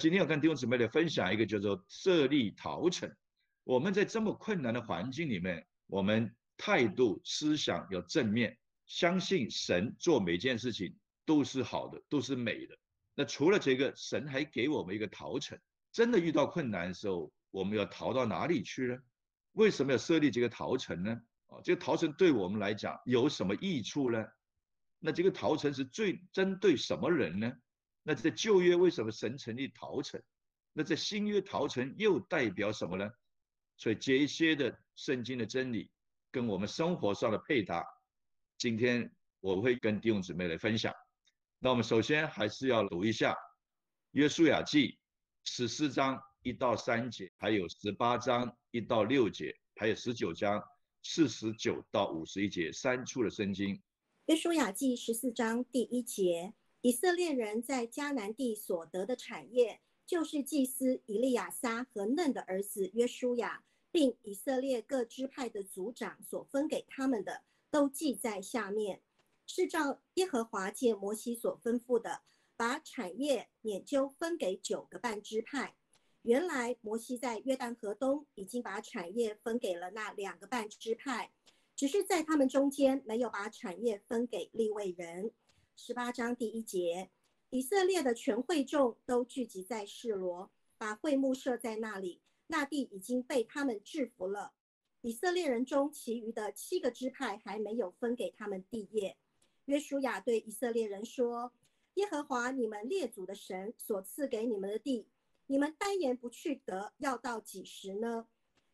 今天要跟弟兄姊妹来分享一个叫做设立陶城。我们在这么困难的环境里面，我们态度思想要正面，相信神做每件事情都是好的，都是美的。那除了这个，神还给我们一个陶城。真的遇到困难的时候，我们要逃到哪里去呢？为什么要设立这个陶城呢？啊，这个陶城对我们来讲有什么益处呢？那这个陶城是最针对什么人呢？那在旧约为什么神成立陶城？那在新约陶城又代表什么呢？所以这一些的圣经的真理跟我们生活上的配搭，今天我会跟弟兄姊妹来分享。那我们首先还是要读一下约书亚记十四章一到三节，还有十八章一到六节，还有十九章四十九到五十一节三处的圣经。约书亚记十四章第一节。以色列人在迦南地所得的产业，就是祭司以利亚撒和嫩的儿子约书亚，并以色列各支派的族长所分给他们的，都记在下面。是照耶和华借摩西所吩咐的，把产业研究分给九个半支派。原来摩西在约旦河东已经把产业分给了那两个半支派，只是在他们中间没有把产业分给立位人。十八章第一节，以色列的全会众都聚集在示罗，把会幕设在那里。那地已经被他们制服了。以色列人中其余的七个支派还没有分给他们地业。约书亚对以色列人说：“耶和华你们列祖的神所赐给你们的地，你们单言不去得，要到几时呢？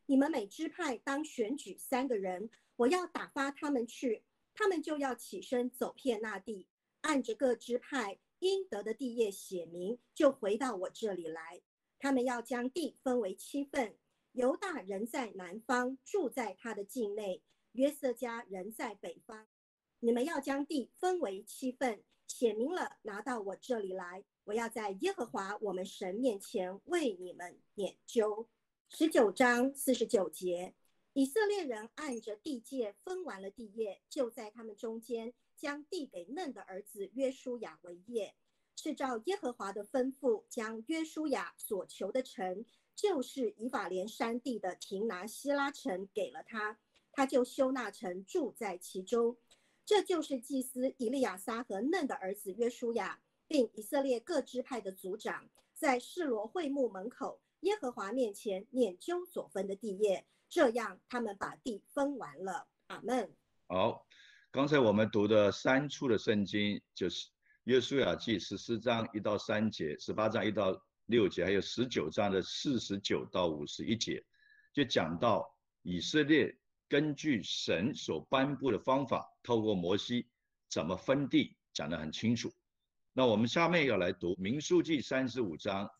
你们每支派当选举三个人，我要打发他们去，他们就要起身走遍那地。”按着各支派应得的地业写明，就回到我这里来。他们要将地分为七份，犹大人在南方，住在他的境内；约瑟家人在北方。你们要将地分为七份，写明了，拿到我这里来。我要在耶和华我们神面前为你们研究。十九章四十九节，以色列人按着地界分完了地业，就在他们中间。将地给嫩的儿子约书亚为业，是照耶和华的吩咐，将约书亚所求的城，就是以法莲山地的亭拿希拉城给了他，他就修那城，住在其中。这就是祭司以利亚撒和嫩的儿子约书亚，并以色列各支派的族长，在示罗会幕门口耶和华面前念究所分的地业，这样他们把地分完了。阿门。好。刚才我们读的三处的圣经，就是约书亚记十四章一到三节，十八章一到六节，还有十九章的四十九到五十一节，就讲到以色列根据神所颁布的方法，透过摩西怎么分地，讲得很清楚。那我们下面要来读民数记三十五章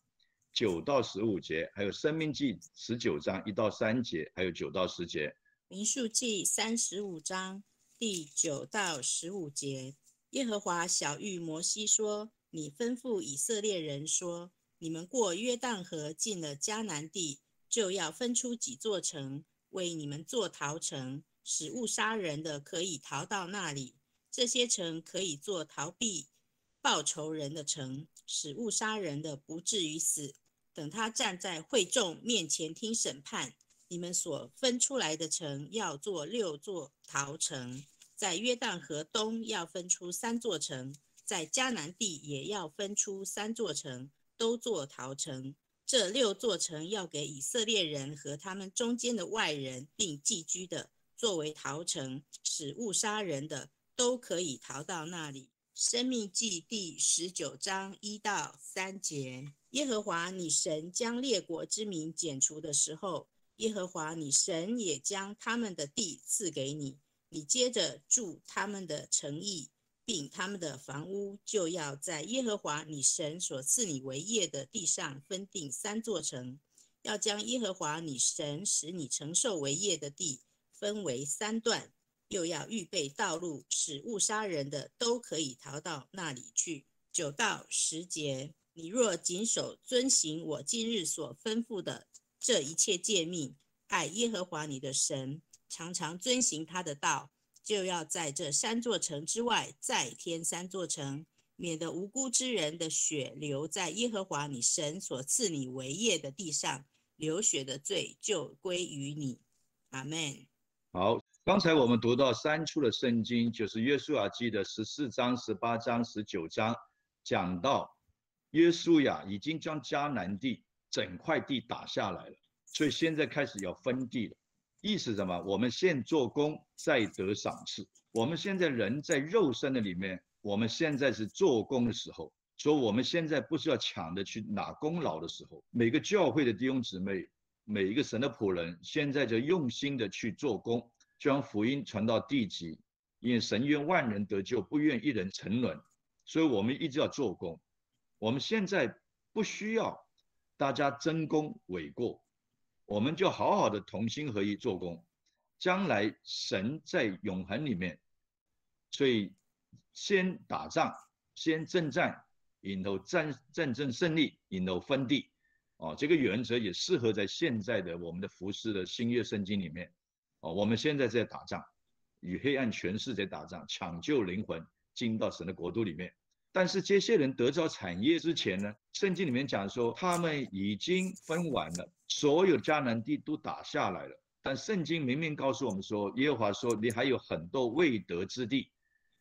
九到十五节，还有生命记十九章一到三节，还有九到十节。民数记三十五章。第九到十五节，耶和华小谕摩西说：“你吩咐以色列人说，你们过约旦河进了迦南地，就要分出几座城，为你们做逃城，使误杀人的可以逃到那里。这些城可以做逃避报仇人的城，使误杀人的不至于死。等他站在会众面前听审判。”你们所分出来的城要做六座陶城，在约旦河东要分出三座城，在迦南地也要分出三座城，都做陶城。这六座城要给以色列人和他们中间的外人并寄居的，作为陶城，使误杀人的都可以逃到那里。生命记第十九章一到三节：耶和华你神将列国之民剪除的时候。耶和华，你神也将他们的地赐给你，你接着住他们的城邑，并他们的房屋，就要在耶和华你神所赐你为业的地上分定三座城，要将耶和华你神使你承受为业的地分为三段，又要预备道路，使误杀人的都可以逃到那里去。九到十节，你若谨守遵行我今日所吩咐的。这一切诫命，爱耶和华你的神，常常遵行他的道，就要在这三座城之外再添三座城，免得无辜之人的血流在耶和华你神所赐你为业的地上，流血的罪就归于你。阿门。好，刚才我们读到三处的圣经，就是约书亚记的十四章、十八章、十九章，讲到约书亚已经将迦南地整块地打下来了，所以现在开始要分地了。意思什么？我们先做工，再得赏赐。我们现在人在肉身的里面。我们现在是做工的时候，所以我们现在不是要抢着去拿功劳的时候。每个教会的弟兄姊妹，每一个神的仆人，现在就用心的去做工，将福音传到地极。因为神愿万人得救，不愿一人沉沦，所以我们一直要做工。我们现在不需要大家争功诿过，我们就好好的同心合一做工。将来神在永恒里面，所以。先打仗，先征战，引头战战争胜利，引头分地，哦，这个原则也适合在现在的我们的服饰的新约圣经里面，哦，我们现在在打仗，与黑暗权势在打仗，抢救灵魂进到神的国度里面。但是这些人得着产业之前呢，圣经里面讲说他们已经分完了，所有迦南地都打下来了。但圣经明明告诉我们说，耶和华说你还有很多未得之地。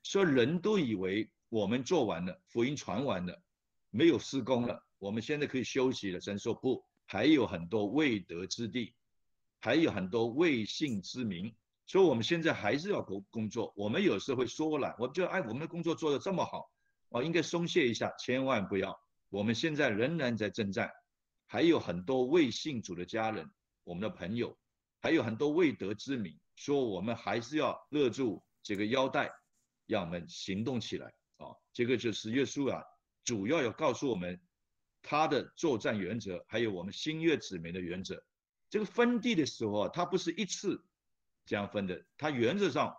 说人都以为我们做完了，福音传完了，没有施工了，我们现在可以休息了。神说不，还有很多未得之地，还有很多未信之民，所以我们现在还是要工工作。我们有时候会说了，我觉得哎，我们的工作做得这么好，哦应该松懈一下，千万不要。我们现在仍然在征战，还有很多未信主的家人，我们的朋友，还有很多未得之民，说我们还是要勒住这个腰带。让我们行动起来啊！这个就是耶稣啊主要要告诉我们他的作战原则，还有我们新月子民的原则。这个分地的时候啊，它不是一次这样分的，它原则上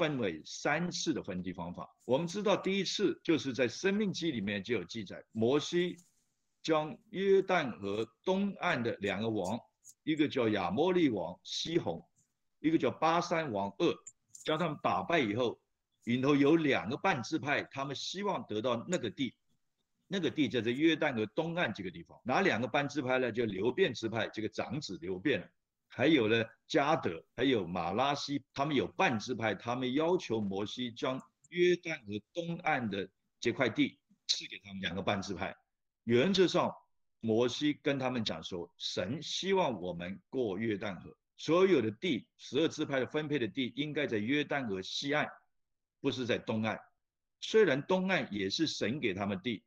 分为三次的分地方法。我们知道第一次就是在《生命记》里面就有记载，摩西将约旦河东岸的两个王，一个叫亚摩利王西宏，一个叫巴山王鄂，将他们打败以后。里头有两个半支派，他们希望得到那个地，那个地就在约旦河东岸这个地方。哪两个半支派呢？就流变支派，这个长子流变了，还有呢加德，还有马拉西，他们有半支派，他们要求摩西将约旦河东岸的这块地赐给他们两个半支派。原则上，摩西跟他们讲说，神希望我们过约旦河，所有的地，十二支派的分配的地应该在约旦河西岸。不是在东岸，虽然东岸也是神给他们地，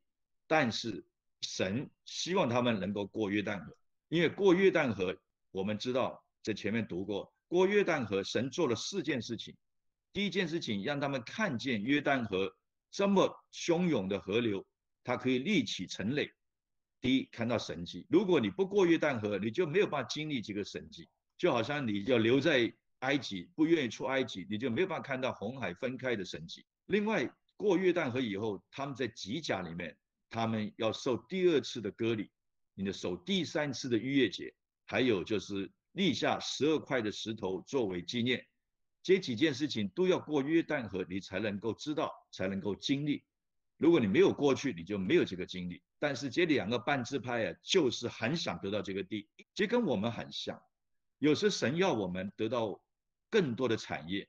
但是神希望他们能够过约旦河，因为过约旦河，我们知道在前面读过，过约旦河，神做了四件事情。第一件事情，让他们看见约旦河这么汹涌的河流，它可以立起成垒。第一，看到神迹。如果你不过约旦河，你就没有办法经历这个神迹，就好像你要留在。埃及不愿意出埃及，你就没有办法看到红海分开的神迹。另外，过约旦河以后，他们在吉甲里面，他们要受第二次的割礼，你的守第三次的逾越节，还有就是立下十二块的石头作为纪念。这几件事情都要过约旦河，你才能够知道，才能够经历。如果你没有过去，你就没有这个经历。但是这两个半支派啊，就是很想得到这个地，这跟我们很像。有时神要我们得到。更多的产业，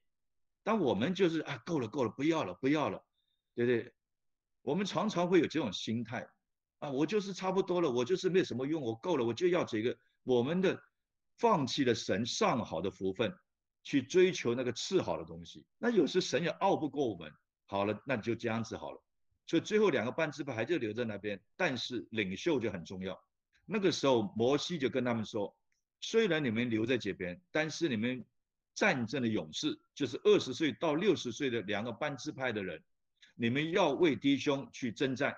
但我们就是啊，够了够了，不要了不要了，对不对？我们常常会有这种心态啊，我就是差不多了，我就是没什么用，我够了，我就要这个。我们的放弃了神上好的福分，去追求那个次好的东西。那有时神也拗不过我们，好了，那就这样子好了。所以最后两个半支派还是留在那边，但是领袖就很重要。那个时候摩西就跟他们说，虽然你们留在这边，但是你们。战争的勇士就是二十岁到六十岁的两个班支派的人，你们要为弟兄去征战，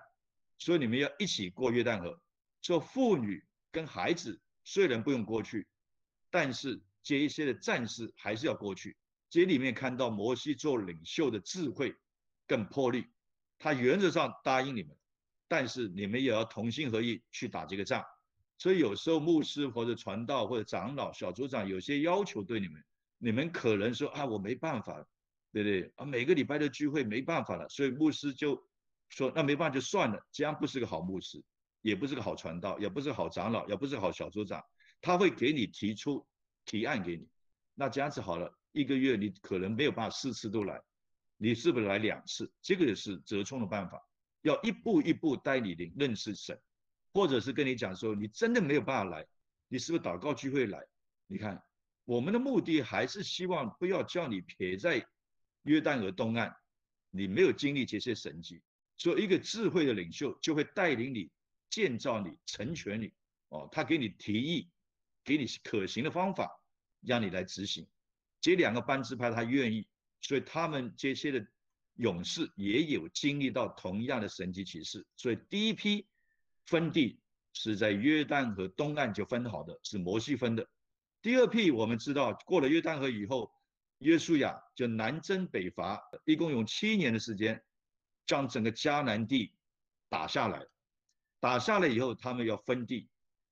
所以你们要一起过约旦河。说妇女跟孩子虽然不用过去，但是这一些的战士还是要过去。这里面看到摩西做领袖的智慧更魄力，他原则上答应你们，但是你们也要同心合意去打这个仗。所以有时候牧师或者传道或者长老、小组长有些要求对你们。你们可能说啊，我没办法，对不对啊？每个礼拜的聚会没办法了，所以牧师就说那没办法就算了，这样不是个好牧师，也不是个好传道，也不是好长老，也不是好小组长，他会给你提出提案给你。那这样子好了，一个月你可能没有办法四次都来，你是不是来两次？这个也是折冲的办法，要一步一步带你认识神，或者是跟你讲说你真的没有办法来，你是不是祷告聚会来？你看我们的目的还是希望不要叫你撇在约旦河东岸，你没有经历这些神迹。所以，一个智慧的领袖就会带领你、建造你、成全你。哦，他给你提议，给你可行的方法，让你来执行。这两个班支派他愿意，所以他们这些的勇士也有经历到同样的神级启示。所以第一批分地是在约旦河东岸就分好的，是摩西分的。第二批我们知道，过了约旦河以后，约书亚就南征北伐，一共用七年的时间。将整个迦南地打下来，打下来以后，他们要分地，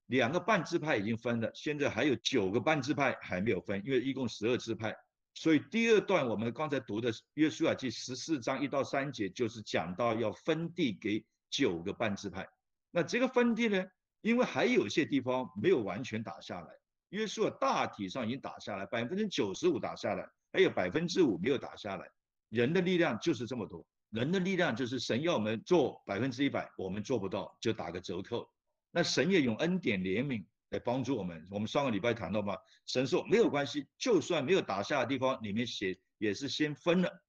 两个半支派已经分了，现在还有九个半支派还没有分，因为一共十二支派，所以第二段我们刚才读的约书亚记十四章一到三节，就是讲到要分地给九个半支派。那这个分地呢，因为还有些地方没有完全打下来，约书亚大体上已经打下来，百分之九十五打下来，还有百分之五没有打下来，人的力量就是这么多。人的力量就是神要我们做百分之一百，我们做不到就打个折扣。那神也用恩典怜悯来帮助我们。我们上个礼拜谈到嘛，神说没有关系，就算没有打下的地方，你们写也是先分了，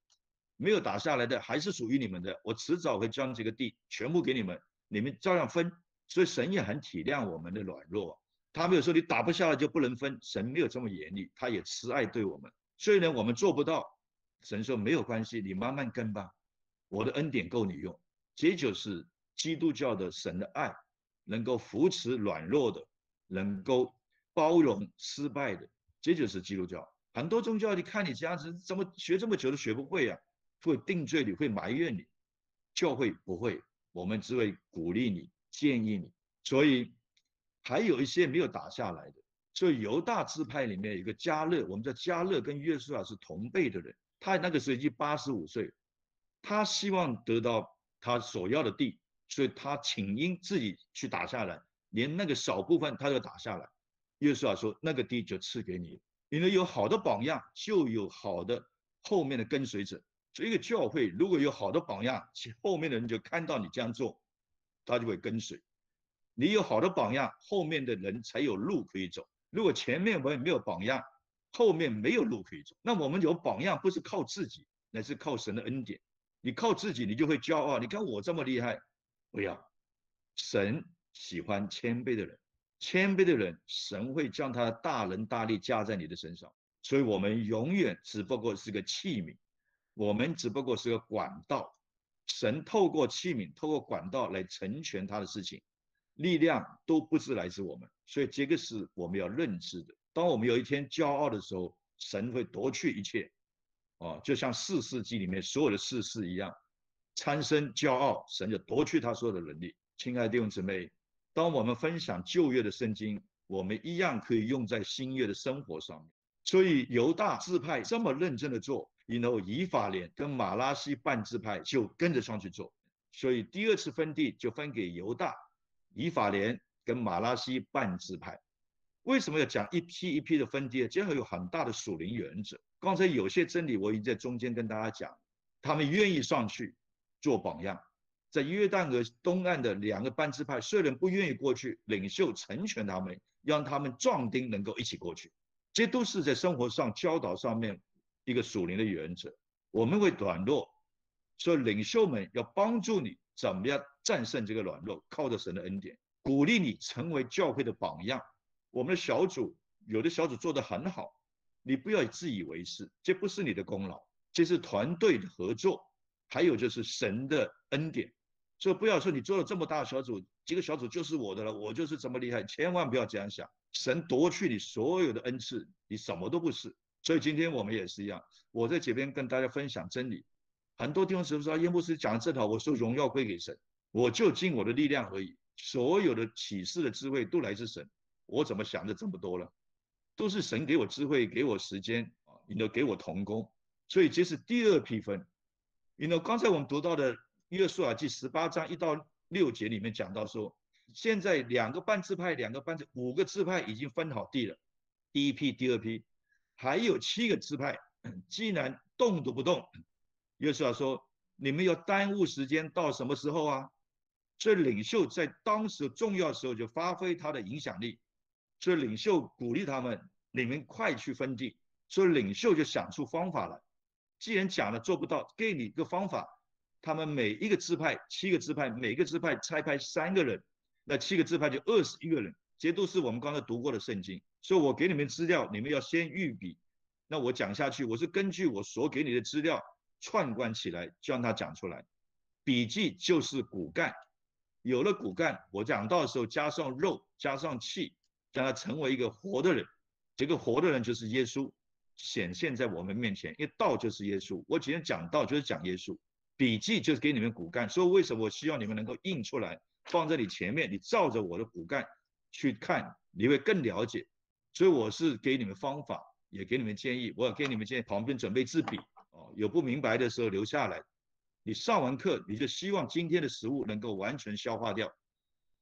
没有打下来的还是属于你们的。我迟早会将这个地全部给你们，你们照样分。所以神也很体谅我们的软弱，他没有说你打不下来就不能分，神没有这么严厉，他也慈爱对我们。所以呢，我们做不到，神说没有关系，你慢慢跟吧。我的恩典够你用，这就是基督教的神的爱，能够扶持软弱的，能够包容失败的，这就是基督教。很多宗教你看你这样子，怎么学这么久都学不会啊？会定罪你，会埋怨你。教会不会，我们只会鼓励你、建议你。所以还有一些没有打下来的。所以犹大支派里面有个加勒，我们叫加勒跟约书亚是同辈的人，他那个时候已经八十五岁。他希望得到他所要的地，所以他请缨自己去打下来，连那个少部分他都打下来。约书亚说：“那个地就赐给你，因为有好的榜样，就有好的后面的跟随者。所以一个教会如果有好的榜样，后面的人就看到你这样做，他就会跟随。你有好的榜样，后面的人才有路可以走。如果前面我也没有榜样，后面没有路可以走。那我们有榜样，不是靠自己，乃是靠神的恩典。”你靠自己，你就会骄傲。你看我这么厉害，不要。神喜欢谦卑的人，谦卑的人，神会将他的大能大力加在你的身上。所以，我们永远只不过是个器皿，我们只不过是个管道。神透过器皿，透过管道来成全他的事情，力量都不是来自我们。所以，这个是我们要认知的。当我们有一天骄傲的时候，神会夺去一切。哦，就像四世纪里面所有的世事一样，参生骄傲，神就夺去他所有的能力。亲爱的弟兄姊妹，当我们分享旧约的圣经，我们一样可以用在新约的生活上面。所以犹大支派这么认真的做，然后以法莲跟马拉西半支派就跟着上去做。所以第二次分地就分给犹大、以法莲跟马拉西半支派。为什么要讲一批一批的分地？这样有很大的属灵原则。刚才有些真理我已经在中间跟大家讲，他们愿意上去做榜样，在约旦河东岸的两个班支派虽然不愿意过去，领袖成全他们，让他们壮丁能够一起过去，这都是在生活上教导上面一个属灵的原则。我们会软弱，所以领袖们要帮助你怎么样战胜这个软弱，靠着神的恩典，鼓励你成为教会的榜样。我们的小组有的小组做得很好。你不要自以为是，这不是你的功劳，这是团队的合作，还有就是神的恩典。所以不要说你做了这么大小组，几个小组就是我的了，我就是这么厉害，千万不要这样想。神夺去你所有的恩赐，你什么都不是。所以今天我们也是一样，我在这边跟大家分享真理。很多地方师傅说，耶牧师讲的正好，我说荣耀归给神，我就尽我的力量而已。所有的启示的智慧都来自神，我怎么想的这么多了？都是神给我智慧，给我时间啊，你都给我同工，所以这是第二批分。你 know 刚才我们读到的约书亚记十八章一到六节里面讲到说，现在两个半支派，两个半支，五个支派已经分好地了，第一批、第二批，还有七个支派，既然动都不动，约书亚说，你们要耽误时间到什么时候啊？这领袖在当时重要时候就发挥他的影响力，所以领袖鼓励他们，你们快去分地。所以领袖就想出方法来，既然讲了做不到，给你一个方法。他们每一个支派，七个支派，每个支派拆派三个人，那七个支派就二十一个人，这都是我们刚才读过的圣经。所以我给你们资料，你们要先预笔。那我讲下去，我是根据我所给你的资料串贯起来，就让他讲出来。笔记就是骨干。有了骨干，我讲到的时候加上肉，加上气，让他成为一个活的人。这个活的人就是耶稣显现在我们面前，因为道就是耶稣。我今天讲道就是讲耶稣，笔记就是给你们骨干。所以为什么我希望你们能够印出来，放在你前面，你照着我的骨干去看，你会更了解。所以我是给你们方法，也给你们建议。我给你们建议，旁边准备支笔哦，有不明白的时候留下来。你上完课，你就希望今天的食物能够完全消化掉，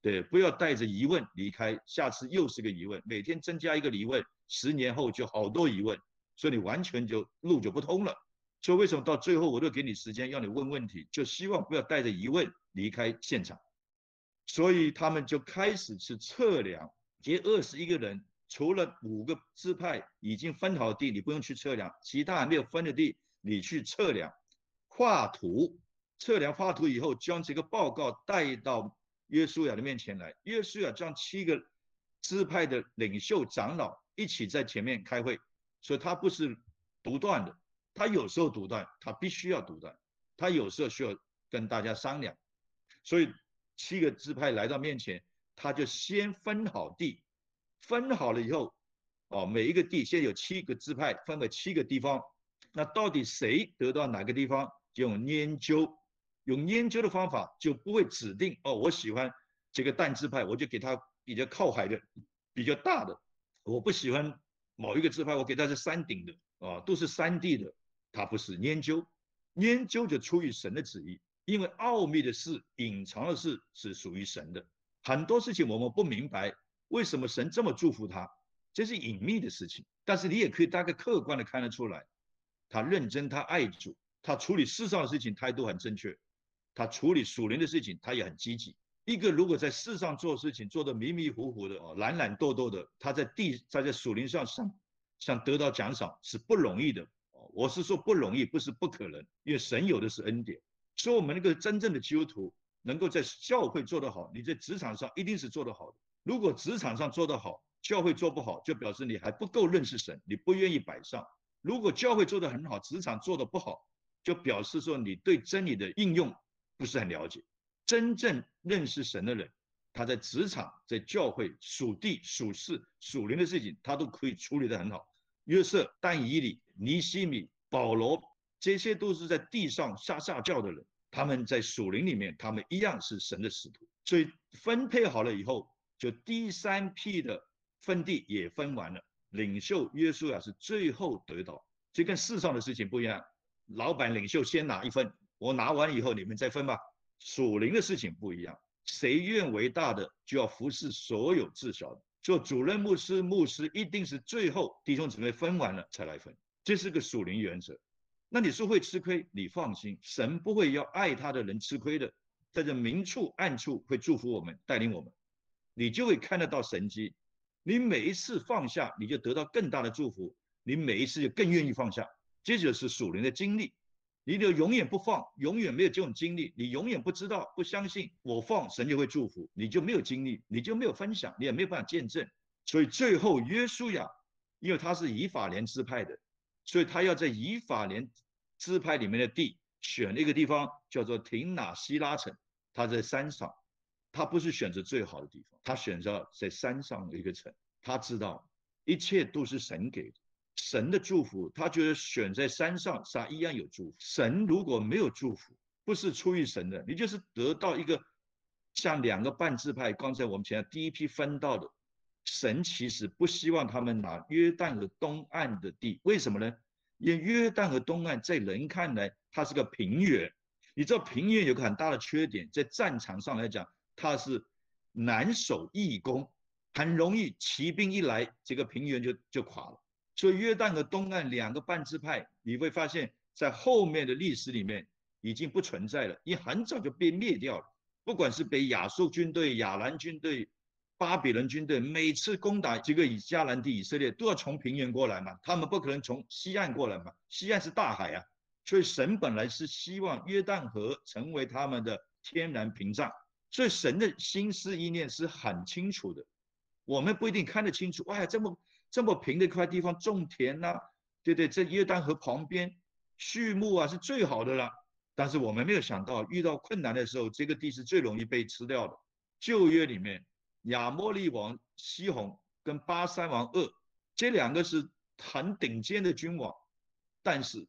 对，不要带着疑问离开，下次又是个疑问，每天增加一个疑问，十年后就好多疑问，所以你完全就路就不通了。所以为什么到最后我都给你时间让你问问题，就希望不要带着疑问离开现场。所以他们就开始去测量，这二十一个人，除了五个支派已经分好地，你不用去测量，其他还没有分的地，你去测量。画图测量画图以后，将这个报告带到约书亚的面前来。约书亚将七个支派的领袖长老一起在前面开会，所以他不是独断的，他有时候独断，他必须要独断，他有时候需要跟大家商量。所以七个支派来到面前，他就先分好地，分好了以后，哦，每一个地现在有七个支派，分了七个地方，那到底谁得到哪个地方？就用研究，用研究的方法就不会指定哦。我喜欢这个淡支派，我就给他比较靠海的、比较大的。我不喜欢某一个支派，我给他是山顶的啊，都是山地的。他不是研究，研究就出于神的旨意，因为奥秘的事、隐藏的事是属于神的。很多事情我们不明白，为什么神这么祝福他，这是隐秘的事情。但是你也可以大概客观的看得出来，他认真，他爱主。他处理世上的事情态度很正确，他处理属灵的事情他也很积极。一个如果在世上做事情做得迷迷糊糊的哦，懒懒惰惰的，他在地他在属灵上想想得到奖赏是不容易的。我是说不容易，不是不可能，因为神有的是恩典。所以我们那个真正的基督徒能够在教会做得好，你在职场上一定是做得好的。如果职场上做得好，教会做不好，就表示你还不够认识神，你不愿意摆上。如果教会做得很好，职场做得不好。就表示说你对真理的应用不是很了解。真正认识神的人，他在职场、在教会、属地、属事、属灵的事情，他都可以处理得很好。约瑟、但以理、尼西米、保罗，这些都是在地上下下教的人，他们在属灵里面，他们一样是神的使徒。所以分配好了以后，就第三批的分地也分完了。领袖约书亚是最后得到，这跟世上的事情不一样。老板领袖先拿一份，我拿完以后你们再分吧。属灵的事情不一样，谁愿为大的就要服侍所有至小的。做主任牧师，牧师一定是最后弟兄姊妹分完了才来分，这是个属灵原则。那你是会吃亏，你放心，神不会要爱他的人吃亏的，在这明处暗处会祝福我们，带领我们，你就会看得到神迹。你每一次放下，你就得到更大的祝福，你每一次就更愿意放下。这就是属灵的经历，你就永远不放，永远没有这种经历，你永远不知道、不相信我放，神就会祝福，你就没有经历，你就没有分享，你也没有办法见证。所以最后约书亚，因为他是以法莲支派的，所以他要在以法莲支派里面的地选了一个地方，叫做廷拿希拉城。他在山上，他不是选择最好的地方，他选择在山上的一个城。他知道一切都是神给的。神的祝福，他觉得选在山上，他一样有祝福。神如果没有祝福，不是出于神的，你就是得到一个像两个半支派。刚才我们前第一批分到的，神其实不希望他们拿约旦河东岸的地，为什么呢？因为约旦河东岸在人看来，它是个平原，你知道平原有个很大的缺点，在战场上来讲，它是难守易攻，很容易骑兵一来，这个平原就就垮了。所以约旦和东岸两个半支派，你会发现在后面的历史里面已经不存在了，因很早就被灭掉了。不管是被亚述军队、亚兰军队、巴比伦军队，每次攻打这个以迦南地以色列，都要从平原过来嘛，他们不可能从西岸过来嘛，西岸是大海啊。所以神本来是希望约旦河成为他们的天然屏障，所以神的心思意念是很清楚的，我们不一定看得清楚。哇，这么这么平的一块地方种田呐，对对？在约旦河旁边，畜牧啊是最好的了。但是我们没有想到，遇到困难的时候，这个地是最容易被吃掉的。旧约里面，亚摩利王西宏跟巴山王鄂这两个是很顶尖的君王，但是。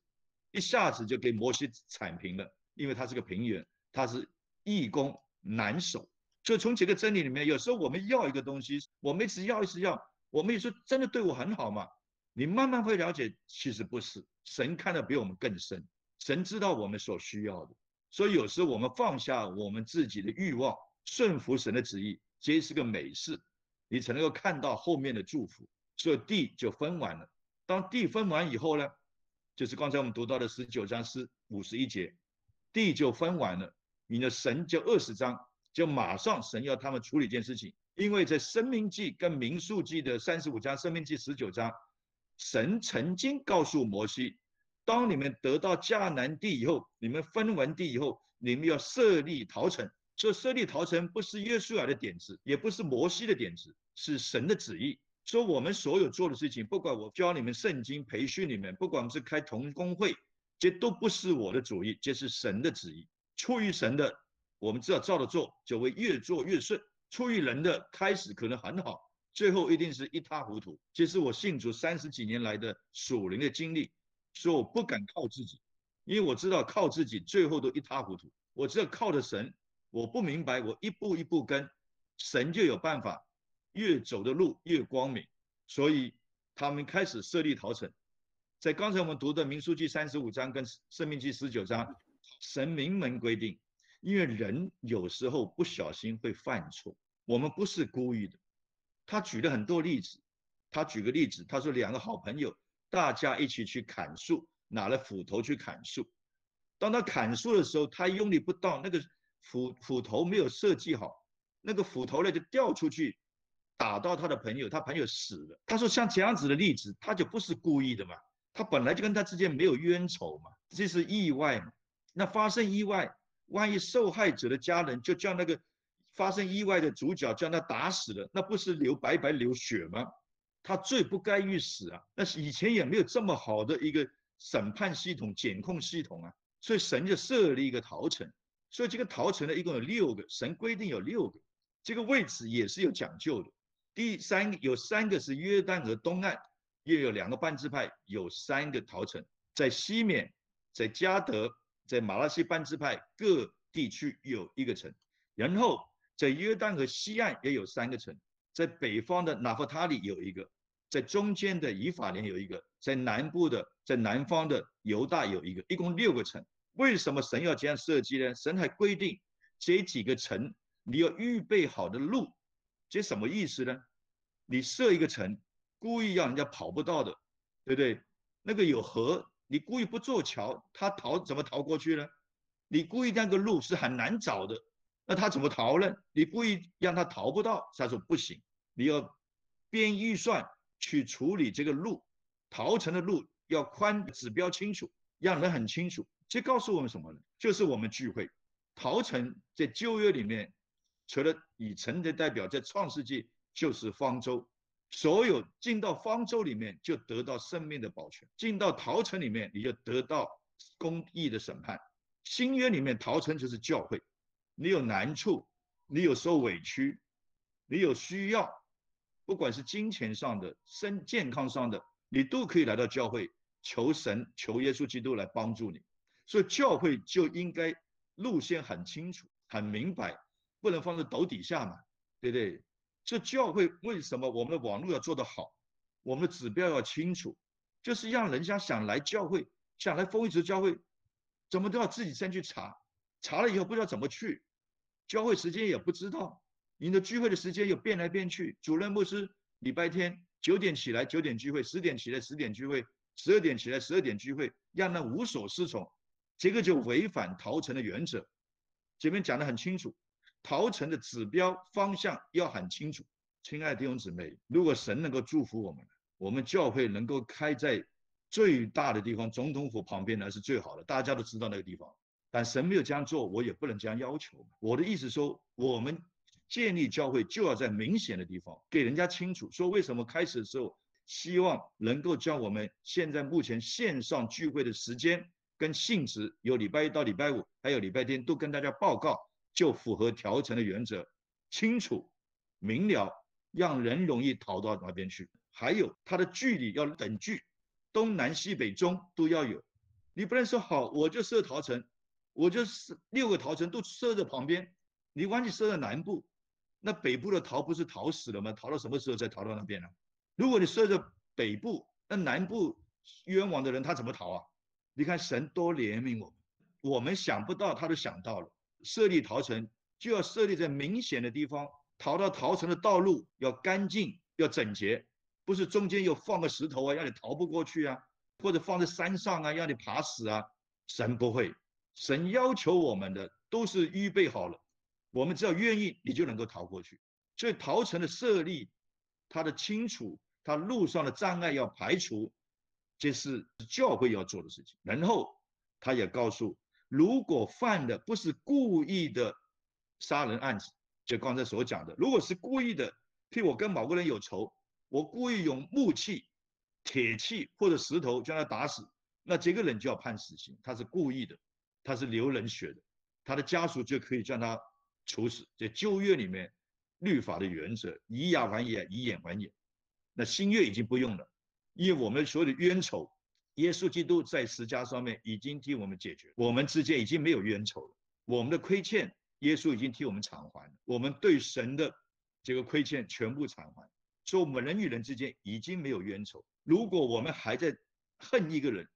一下子就给摩西铲平了，因为他是个平原，他是易攻难守。所以从几个真理里面，有时候我们要一个东西，我们一直要一直要，我们也说真的对我很好嘛？你慢慢会了解，其实不是。神看得比我们更深，神知道我们所需要的。所以有时我们放下我们自己的欲望，顺服神的旨意，这是个美事，你才能够看到后面的祝福。所以地就分完了。当地分完以后呢？就是刚才我们读到的十九章是五十一节，地就分完了。你的神就二十章，就马上神要他们处理一件事情，因为在生命记跟民数记的三十五章、生命记十九章，神曾经告诉摩西，当你们得到迦南地以后，你们分完地以后，你们要设立陶城。这设立陶城不是约书亚的点子，也不是摩西的点子，是神的旨意。说我们所有做的事情，不管我教你们圣经、培训你们，不管是开同工会，这都不是我的主意，这是神的旨意。出于神的，我们只要照着做，就会越做越顺；出于人的，开始可能很好，最后一定是一塌糊涂。这是我信主三十几年来的属灵的经历。说我不敢靠自己，因为我知道靠自己最后都一塌糊涂。我只要靠着神，我不明白，我一步一步跟神就有办法。越走的路越光明，所以他们开始设立逃城。在刚才我们读的民书记三十五章跟生命记十九章，神明文规定，因为人有时候不小心会犯错，我们不是故意的。他举了很多例子，他举个例子，他说两个好朋友，大家一起去砍树，拿了斧头去砍树。当他砍树的时候，他用力不到，那个斧斧头没有设计好，那个斧头呢就掉出去。打到他的朋友，他朋友死了。他说像这样子的例子，他就不是故意的嘛，他本来就跟他之间没有冤仇嘛，这是意外嘛。那发生意外，万一受害者的家人就叫那个发生意外的主角将他打死了，那不是流白白流血吗？他罪不该于死啊。那是以前也没有这么好的一个审判系统、检控系统啊，所以神就设立一个逃城。所以这个逃城呢，一共有六个，神规定有六个，这个位置也是有讲究的。第三有三个是约旦河东岸，又有两个半支派，有三个逃城，在西面，在加德，在马拉西半支派各地区有一个城，然后在约旦河西岸也有三个城，在北方的拿弗他里有一个，在中间的以法莲有一个，在南部的在南方的犹大有一个，一共六个城。为什么神要这样设计呢？神还规定这几个城你要预备好的路。这什么意思呢？你设一个城，故意让人家跑不到的，对不对？那个有河，你故意不做桥，他逃怎么逃过去呢？你故意那个路是很难找的，那他怎么逃呢？你故意让他逃不到，他说不行，你要编预算去处理这个路，逃城的路要宽，指标清楚，让人很清楚。这告诉我们什么呢？就是我们聚会，逃城在旧约里面。除了以城的代表，在创世纪就是方舟，所有进到方舟里面就得到生命的保全，进到陶城里面你就得到公义的审判。新约里面陶城就是教会，你有难处，你有受委屈，你有需要，不管是金钱上的、身健康上的，你都可以来到教会求神、求耶稣基督来帮助你。所以教会就应该路线很清楚、很明白。不能放在斗底下嘛，对不对？这教会为什么我们的网络要做得好？我们的指标要清楚，就是让人家想来教会、想来丰益寺教会，怎么都要自己先去查，查了以后不知道怎么去，教会时间也不知道，你的聚会的时间又变来变去。主任牧师礼拜天九点起来九点聚会，十点起来十点聚会，十二点起来十二点聚会，让人无所适从，这个就违反陶城的原则。前面讲的很清楚，陶城的指标方向要很清楚。亲爱的弟兄姊妹，如果神能够祝福我们，我们教会能够开在最大的地方，总统府旁边呢是最好的，大家都知道那个地方。但神没有这样做，我也不能这样要求。我的意思说，我们建立教会就要在明显的地方，给人家清楚说为什么开始的时候希望能够将我们现在目前线上聚会的时间跟性质，由礼拜一到礼拜五，还有礼拜天都跟大家报告，就符合调成的原则，清楚明了，让人容易逃到那边去。还有它的距离要等距，东南西北中都要有。你不能说好我就设桃城。我就是六个桃城都设在旁边，你完全设在南部，那北部的桃不是逃死了吗？逃到什么时候才逃到那边呢？如果你设在北部，那南部冤枉的人他怎么逃啊？你看神多怜悯我们，我们想不到他都想到了，设立陶城就要设立在明显的地方，逃到陶城的道路要干净要整洁，不是中间又放个石头啊，让你逃不过去啊，或者放在山上啊，让你爬死啊，神不会。神要求我们的都是预备好了，我们只要愿意，你就能够逃过去。所以逃城的设立，它的清楚，它路上的障碍要排除，这是教会要做的事情。然后他也告诉，如果犯的不是故意的杀人案子，就刚才所讲的，如果是故意的，譬如我跟某个人有仇，我故意用木器、铁器或者石头将他打死，那这个人就要判死刑，他是故意的。他是流人血的，他的家属就可以将他处死。在旧约里面，律法的原则以牙还牙，以眼还眼。那新约已经不用了，因为我们所有的冤仇，耶稣基督在十架上面已经替我们解决，我们之间已经没有冤仇了。我们的亏欠，耶稣已经替我们偿还了。我们对神的这个亏欠全部偿还，所以我们人与人之间已经没有冤仇。如果我们还在恨一个人，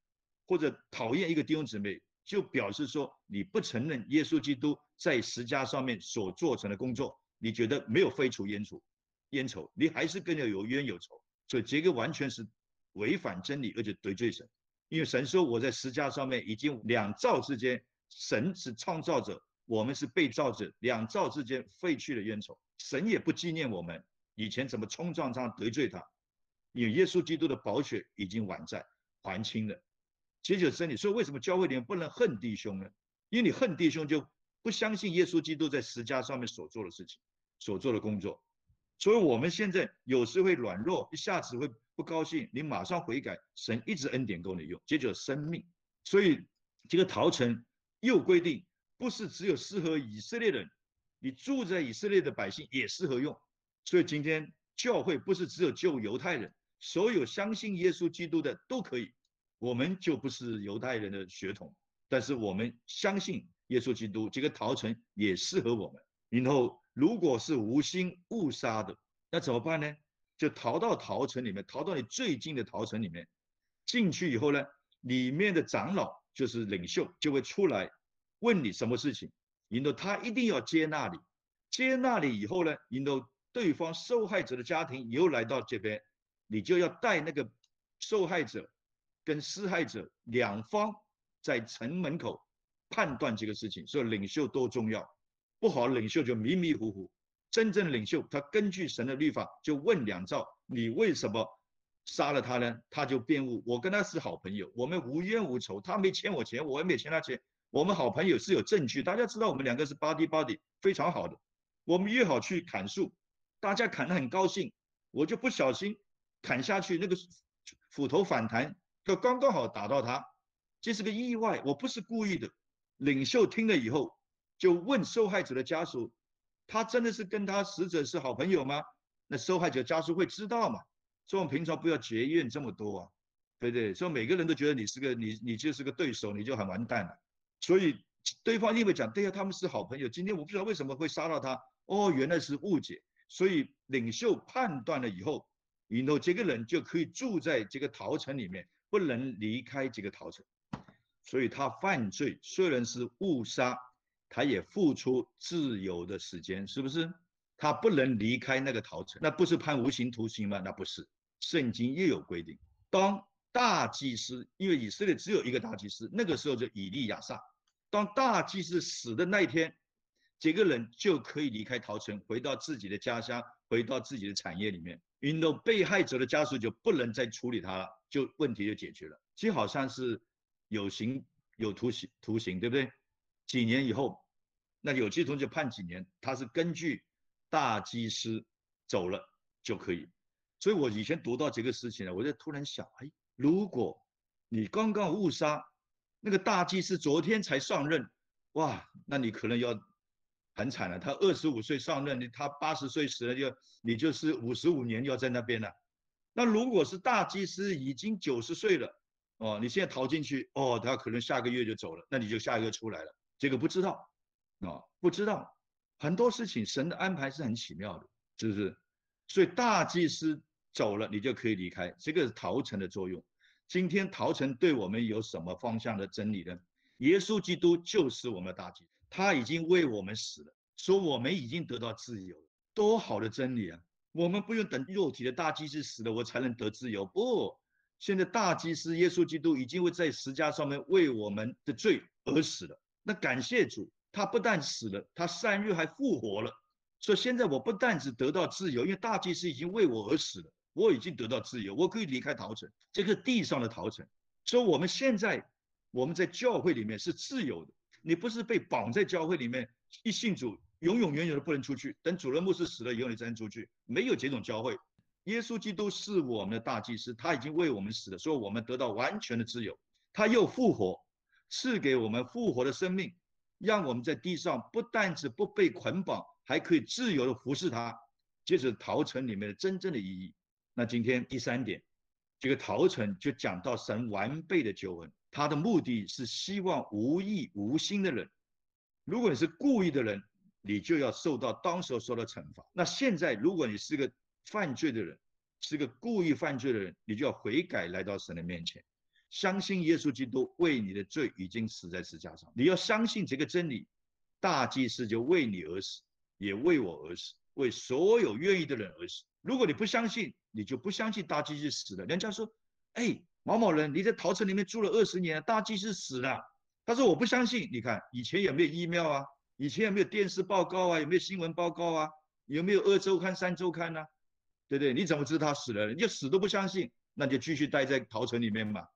或者讨厌一个弟兄姊妹，就表示说你不承认耶稣基督在十架上面所做成的工作，你觉得没有废除冤仇，冤仇，你还是跟着有冤有仇，所以这个完全是违反真理，而且得罪神。因为神说我在十架上面已经两造之间，神是创造者，我们是被造者，两造之间废去了冤仇，神也不纪念我们以前怎么冲撞他得罪他，因为耶稣基督的宝血已经完在还清了。解决真理，所以为什么教会里面不能恨弟兄呢？因为你恨弟兄，就不相信耶稣基督在十架上面所做的事情、所做的工作。所以我们现在有时会软弱，一下子会不高兴，你马上悔改，神一直恩典够你用，解决生命。所以这个陶城又规定，不是只有适合以色列人，你住在以色列的百姓也适合用。所以今天教会不是只有救犹太人，所有相信耶稣基督的都可以。我们就不是犹太人的血统，但是我们相信耶稣基督，这个陶城也适合我们。然后，如果是无心误杀的，那怎么办呢？就逃到逃城里面，逃到你最近的逃城里面。进去以后呢，里面的长老就是领袖，就会出来问你什么事情。然后他一定要接纳你，接纳你以后呢，然后对方受害者的家庭又来到这边，你就要带那个受害者。跟施害者两方在城门口判断这个事情，所以领袖多重要。不好领袖就迷迷糊糊，真正的领袖他根据神的律法就问两兆：你为什么杀了他呢？他就辩护：我跟他是好朋友，我们无冤无仇，他没欠我钱，我也没欠他钱，我们好朋友是有证据，大家知道我们两个是 body body 非常好的，我们约好去砍树，大家砍得很高兴，我就不小心砍下去，那个斧头反弹。就刚刚好打到他，这是个意外，我不是故意的。领袖听了以后，就问受害者的家属：“他真的是跟他死者是好朋友吗？”那受害者家属会知道吗？所以我们平常不要结怨这么多啊，对不对？所以每个人都觉得你是个你你就是个对手，你就很完蛋了。所以对方因为讲对呀，他们是好朋友。今天我不知道为什么会杀到他，哦，原来是误解。所以领袖判断了以后，然后这个人就可以住在这个陶城里面。不能离开这个陶城，所以他犯罪虽然是误杀，他也付出自由的时间，是不是？他不能离开那个陶城，那不是判无刑徒刑吗？那不是，圣经又有规定。当大祭司，因为以色列只有一个大祭司，那个时候就以利亚撒。当大祭司死的那一天，这个人就可以离开陶城，回到自己的家乡，回到自己的产业里面。因为被害者的家属就不能再处理他了，就问题就解决了。就好像是有刑有徒刑，徒刑对不对？几年以后，那有期徒刑判几年，他是根据大祭司走了就可以。所以我以前读到这个事情呢，我就突然想，哎，如果你刚刚误杀那个大祭司，昨天才上任，哇，那你可能要很惨了。他二十五岁上任，他八十岁死了，就你就是五十五年要在那边了。那如果是大祭司已经九十岁了，哦，你现在逃进去，哦，他可能下个月就走了，那你就下一个出来了。这个不知道，啊，不知道，很多事情神的安排是很奇妙的，是不是？所以大祭司走了，你就可以离开，这个是逃城的作用。今天逃城对我们有什么方向的真理呢？耶稣基督就是我们的大祭，他已经为我们死了，说我们已经得到自由，多好的真理啊！我们不用等肉体的大祭司死了，我才能得自由，不，现在大祭司耶稣基督已经会在十架上面为我们的罪而死了。那感谢主，他不但死了，他三日还复活了。说现在我不但只得到自由，因为大祭司已经为我而死了，我已经得到自由，我可以离开陶城，这个地上的陶城。所以我们现在我们在教会里面是自由的，你不是被绑在教会里面，一信主永永远远的不能出去，等主任牧师死了以后你才能出去，没有这种教会。耶稣基督是我们的大祭司，他已经为我们死了，所以我们得到完全的自由，他又复活。赐给我们复活的生命，让我们在地上不但是不被捆绑，还可以自由的服侍他。这是陶城里面的真正的意义。那今天第三点，这个陶城就讲到神完备的救恩，他的目的是希望无意无心的人，如果你是故意的人，你就要受到当时受到惩罚。那现在如果你是个犯罪的人，是个故意犯罪的人，你就要悔改来到神的面前。相信耶稣基督为你的罪已经死在十字架上，你要相信这个真理。大祭司就为你而死，也为我而死，为所有愿意的人而死。如果你不相信，你就不相信大祭司死了。人家说：“哎，某某人，你在陶城里面住了二十年，大祭司死了。”他说：“我不相信。”你看以前有没有 email 啊？以前有没有电视报告啊？有没有新闻报告啊？有没有二周刊、三周刊呢？对不对？你怎么知道他死了？人家死都不相信，那就继续待在陶城里面嘛。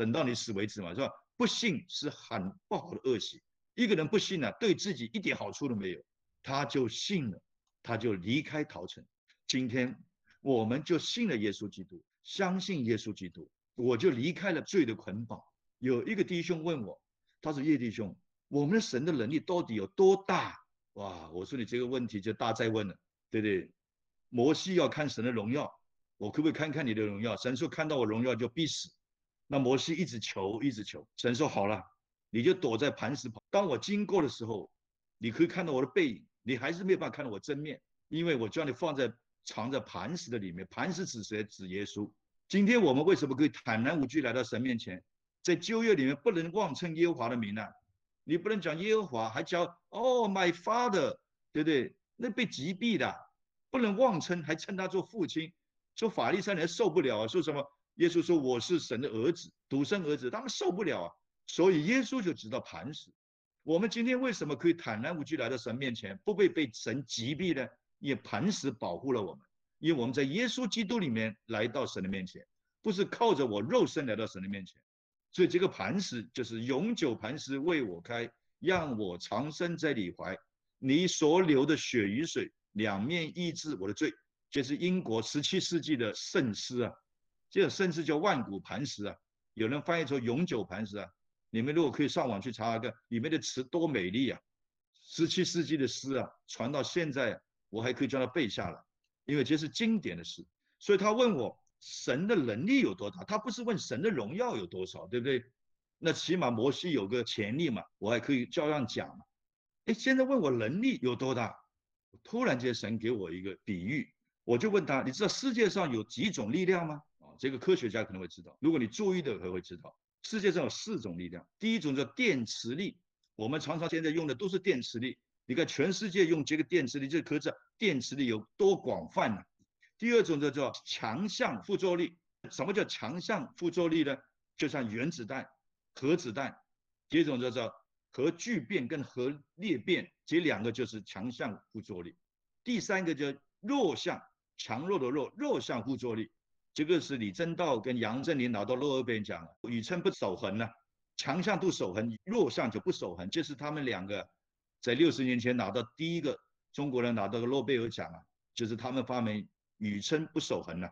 等到你死为止嘛，是吧？不信是很不好的恶习。一个人不信呢，对自己一点好处都没有，他就信了，他就离开陶城。今天我们就信了耶稣基督，相信耶稣基督，我就离开了罪的捆绑。有一个弟兄问我，他说：“叶弟兄，我们的神的能力到底有多大？”哇，我说你这个问题就大在问了，对不对？摩西要看神的荣耀，我可不可以看看你的荣耀？神说看到我荣耀就必死。那摩西一直求，一直求，神说好了，你就躲在磐石旁。当我经过的时候，你可以看到我的背影，你还是没有办法看到我真面，因为我将你放在藏在磐石的里面。磐石指谁？指耶稣。今天我们为什么可以坦然无惧来到神面前？在旧约里面不能妄称耶和华的名呢？你不能讲耶和华，还叫哦，my father，对不对？那被击毙的，不能妄称，还称他做父亲。说法利赛人受不了啊，说什么？耶稣说：“我是神的儿子，独生儿子。”他们受不了啊，所以耶稣就知道磐石。我们今天为什么可以坦然无惧来到神面前，不被被神击毙呢？因为磐石保护了我们，因为我们在耶稣基督里面来到神的面前，不是靠着我肉身来到神的面前。所以这个磐石就是永久磐石为我开，让我长生在你怀。你所流的血与水两面医治我的罪，这是英国十七世纪的圣诗啊。这甚至叫万古磐石啊，有人翻译成永久磐石啊。你们如果可以上网去查一个里面的词多美丽啊！十七世纪的诗啊，传到现在，我还可以将它背下来，因为这是经典的诗。所以他问我神的能力有多大，他不是问神的荣耀有多少，对不对？那起码摩西有个潜力嘛，我还可以照样讲嘛。哎，现在问我能力有多大，突然间神给我一个比喻，我就问他：你知道世界上有几种力量吗？这个科学家可能会知道，如果你注意的，可能会知道，世界上有四种力量。第一种叫电磁力，我们常常现在用的都是电磁力。你看全世界用这个电磁力，这可知电磁力有多广泛呢？第二种叫做强项附着力。什么叫强项附着力呢？就像原子弹、核子弹。第一种叫做核聚变跟核裂变，这两个就是强项附着力。第三个叫弱项，强弱的弱，弱项附着力。这个是李政道跟杨振宁拿到诺贝尔奖了。宇称不守恒呢，强项都守恒，弱项就不守恒。这是他们两个在六十年前拿到第一个中国人拿到个诺贝尔奖啊，就是他们发明宇称不守恒了。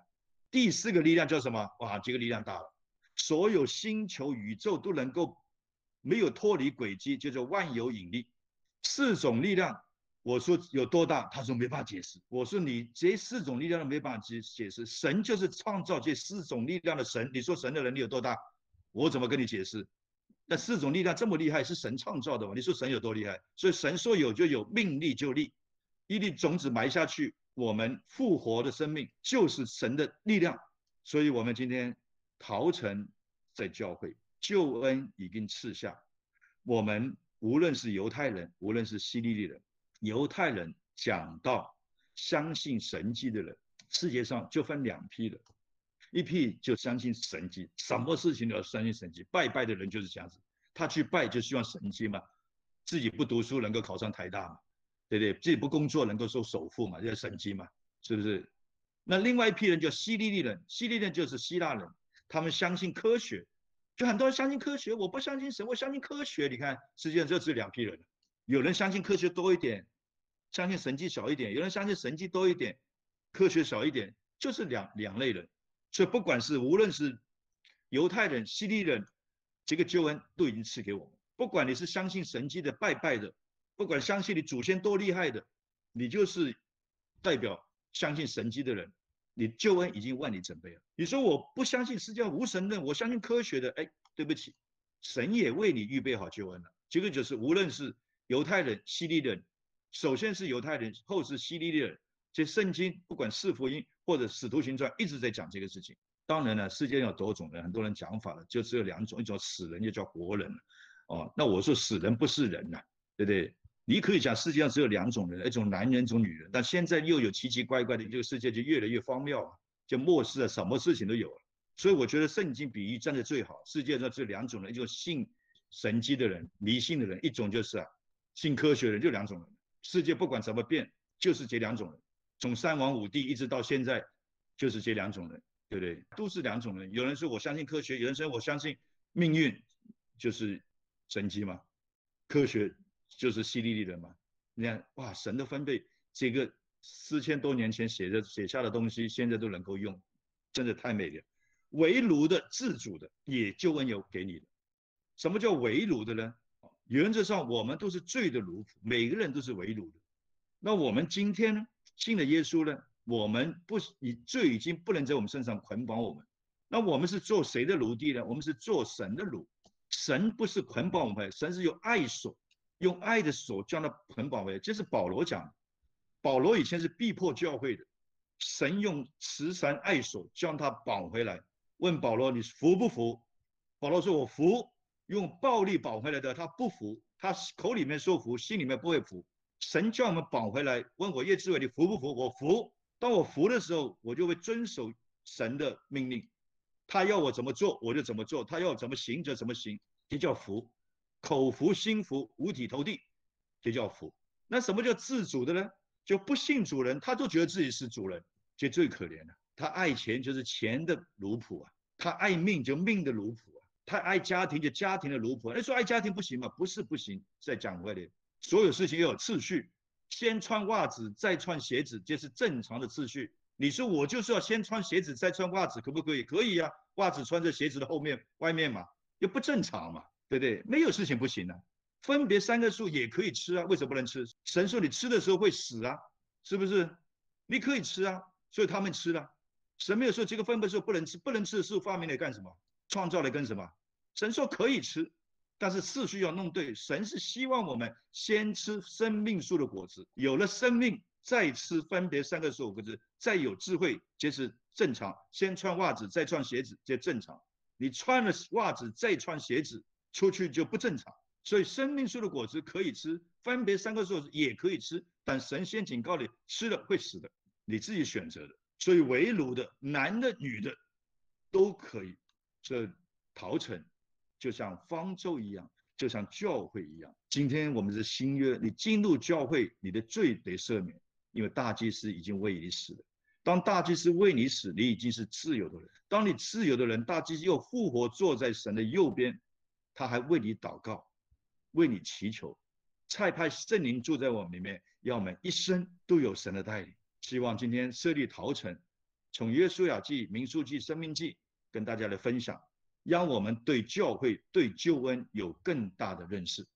第四个力量叫什么？哇，这个力量大了，所有星球宇宙都能够没有脱离轨迹，叫做万有引力。四种力量。我说有多大？他说没办法解释。我说你这四种力量都没办法解解释。神就是创造这四种力量的神。你说神的能力有多大？我怎么跟你解释？那四种力量这么厉害，是神创造的吗？你说神有多厉害？所以神说有就有，命立就立。一粒种子埋下去，我们复活的生命就是神的力量。所以我们今天陶城在教会，救恩已经赐下。我们无论是犹太人，无论是希利利人。犹太人讲到相信神迹的人，世界上就分两批人，一批就相信神迹，什么事情都要相信神迹，拜拜的人就是这样子，他去拜就希望神迹嘛，自己不读书能够考上台大嘛，对不对？自己不工作能够做首富嘛，这神迹嘛，是不是？那另外一批人叫希利利人，希利人就是希腊人，他们相信科学，就很多人相信科学，我不相信神，我相信科学。你看世界上就只有两批人。有人相信科学多一点，相信神迹少一点；有人相信神迹多一点，科学少一点，就是两两类人。所以不管是无论是犹太人、希利人，这个救恩都已经赐给我们。不管你是相信神迹的、拜拜的，不管相信你祖先多厉害的，你就是代表相信神迹的人，你救恩已经万里准备了。你说我不相信世界上无神论，我相信科学的，哎，对不起，神也为你预备好救恩了。这个就是无论是。犹太人、希利人，首先是犹太人，后是希利人。这圣经不管是福音或者使徒行传，一直在讲这个事情。当然了，世界上有多种人，很多人讲法了，就只有两种，一种死人，又叫活人。哦，那我说死人不是人呐，对不对？你可以讲世界上只有两种人，一种男人，一种女人。但现在又有奇奇怪怪的，这个世界就越来越荒谬啊，就末世啊，什么事情都有了。所以我觉得圣经比喻站的最好。世界上只有两种人，一种信神迹的人，迷信的人；一种就是啊。信科学的人就两种人，世界不管怎么变，就是这两种人。从三王五帝一直到现在，就是这两种人，对不对？都是两种人。有人说我相信科学，有人说我相信命运，就是神迹嘛。科学就是犀利利的嘛。你看，哇，神的分贝，这个四千多年前写的写下的东西，现在都能够用，真的太美了。围炉的、自主的，也就恩有给你的。什么叫围炉的呢？原则上，我们都是罪的奴仆，每个人都是为奴的。那我们今天呢，信了耶稣呢，我们不，你罪已经不能在我们身上捆绑我们。那我们是做谁的奴隶呢？我们是做神的奴。神不是捆绑我们，神是用爱锁，用爱的手将他捆绑回来。这是保罗讲的，保罗以前是逼迫教会的，神用慈善爱锁将他绑回来。问保罗，你服不服？保罗说，我服。用暴力绑回来的，他不服，他口里面说服，心里面不会服。神叫我们绑回来，问我叶志伟，你服不服？我服。当我服的时候，我就会遵守神的命令。他要我怎么做，我就怎么做；他要我怎么行，就怎么行。这叫服，口服心服，五体投地，这叫服。那什么叫自主的呢？就不信主人，他都觉得自己是主人，这最可怜了。他爱钱就是钱的奴仆啊，他爱命就命的奴仆。太爱家庭就家庭的奴仆，你说爱家庭不行吗？不是不行。再讲回来，所有事情要有次序，先穿袜子再穿鞋子，这是正常的次序。你说我就是要先穿鞋子再穿袜子，可不可以？可以呀，袜子穿在鞋子的后面外面嘛，又不正常嘛，对不对？没有事情不行的。分别三个数也可以吃啊，为什么不能吃？神说你吃的时候会死啊，是不是？你可以吃啊，所以他们吃了。神没有说这个分别数不能吃，不能吃的是发明来干什么？创造了跟什么？神说可以吃，但是次序要弄对。神是希望我们先吃生命树的果子，有了生命再吃分别三个树果子，再有智慧，这是正常。先穿袜子再穿鞋子，这正常。你穿了袜子再穿鞋子出去就不正常。所以生命树的果子可以吃，分别三个树也可以吃，但神先警告你，吃了会死的，你自己选择的。所以围炉的，男的女的，都可以。这陶城就像方舟一样，就像教会一样。今天我们是新约，你进入教会，你的罪得赦免，因为大祭司已经为你死了。当大祭司为你死，你已经是自由的人。当你自由的人，大祭司又复活坐在神的右边，他还为你祷告，为你祈求，蔡派圣灵住在我们里面，让我们一生都有神的带领。希望今天设立陶城，从约书亚记、民数记、生命记跟大家来分享，让我们对教会、对救恩有更大的认识。